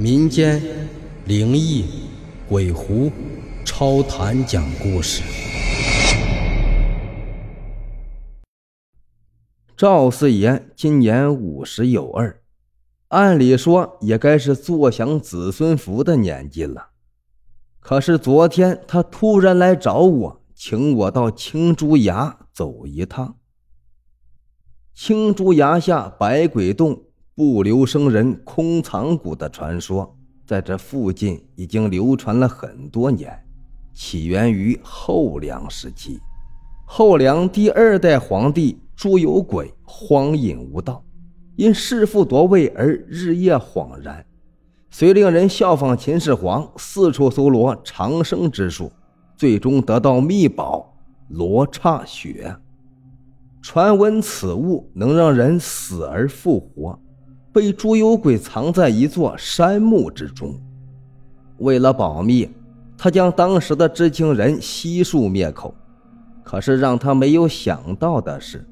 民间灵异鬼狐超谈讲故事。赵四爷今年五十有二，按理说也该是坐享子孙福的年纪了。可是昨天他突然来找我，请我到青竹崖走一趟。青竹崖下百鬼洞。不留生人、空藏骨的传说，在这附近已经流传了很多年，起源于后梁时期。后梁第二代皇帝朱由轨荒淫无道，因弑父夺位而日夜恍然，遂令人效仿秦始皇，四处搜罗长生之术，最终得到秘宝罗刹血。传闻此物能让人死而复活。被朱有鬼藏在一座山墓之中，为了保密，他将当时的知情人悉数灭口。可是让他没有想到的是，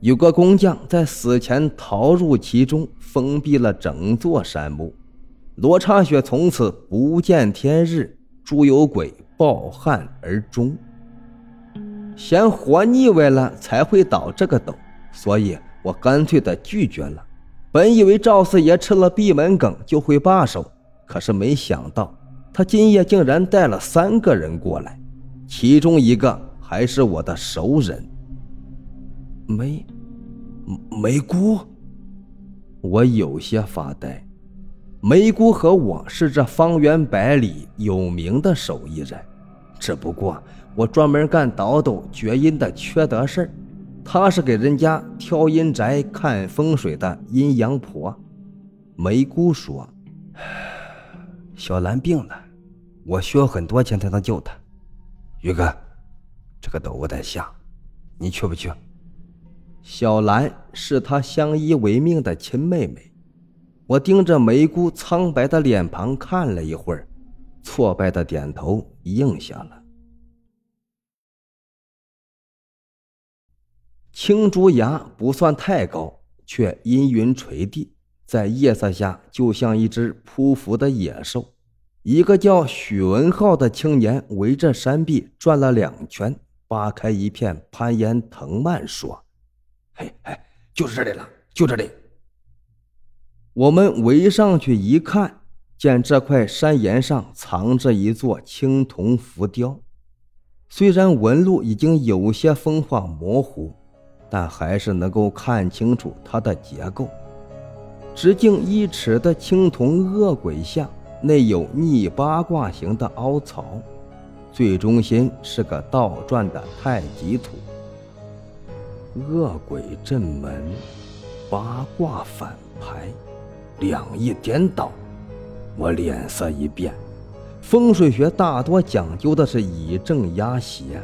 有个工匠在死前逃入其中，封闭了整座山墓。罗刹雪从此不见天日，朱有鬼抱憾而终。嫌活腻歪了才会倒这个斗，所以我干脆的拒绝了。本以为赵四爷吃了闭门羹就会罢手，可是没想到他今夜竟然带了三个人过来，其中一个还是我的熟人。梅，梅姑，我有些发呆。梅姑和我是这方圆百里有名的手艺人，只不过我专门干倒斗绝阴的缺德事儿。她是给人家挑阴宅、看风水的阴阳婆。梅姑说：“ 小兰病了，我需要很多钱才能救她。于哥，这个斗我得下，你去不去？”小兰是他相依为命的亲妹妹。我盯着梅姑苍白的脸庞看了一会儿，挫败的点头应下了。青竹崖不算太高，却阴云垂地，在夜色下就像一只匍匐的野兽。一个叫许文浩的青年围着山壁转了两圈，扒开一片攀岩藤蔓，说：“嘿，嘿，就是这里了，就这里。”我们围上去一看，见这块山岩上藏着一座青铜浮雕，虽然纹路已经有些风化模糊。但还是能够看清楚它的结构。直径一尺的青铜恶鬼像，内有逆八卦形的凹槽，最中心是个倒转的太极图。恶鬼镇门，八卦反排，两翼颠倒，我脸色一变。风水学大多讲究的是以正压邪。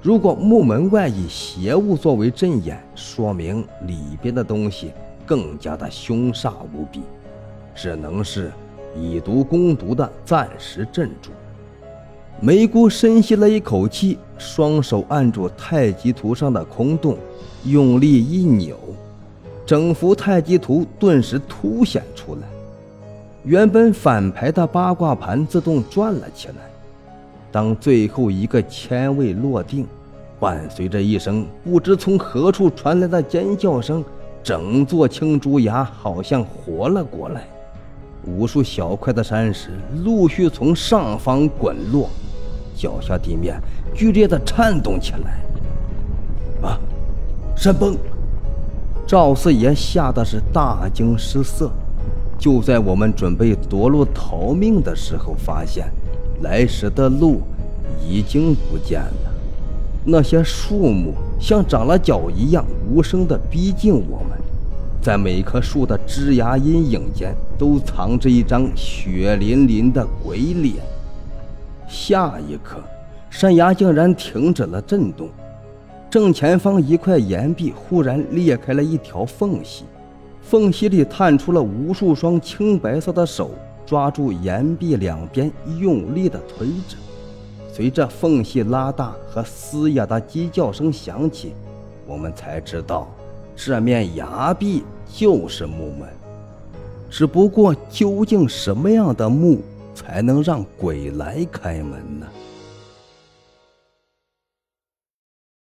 如果木门外以邪物作为阵眼，说明里边的东西更加的凶煞无比，只能是以毒攻毒的暂时镇住。梅姑深吸了一口气，双手按住太极图上的空洞，用力一扭，整幅太极图顿时凸显出来。原本反排的八卦盘自动转了起来。当最后一个签位落定，伴随着一声不知从何处传来的尖叫声，整座青竹崖好像活了过来，无数小块的山石陆续从上方滚落，脚下地面剧烈的颤动起来。啊！山崩！赵四爷吓得是大惊失色。就在我们准备夺路逃命的时候，发现。来时的路已经不见了，那些树木像长了脚一样无声地逼近我们，在每棵树的枝芽阴影间都藏着一张血淋淋的鬼脸。下一刻，山崖竟然停止了震动，正前方一块岩壁忽然裂开了一条缝隙，缝隙里探出了无数双青白色的手。抓住岩壁两边，用力的推着。随着缝隙拉大和嘶哑的鸡叫声响起，我们才知道，这面崖壁就是木门。只不过究竟什么样的墓才能让鬼来开门呢？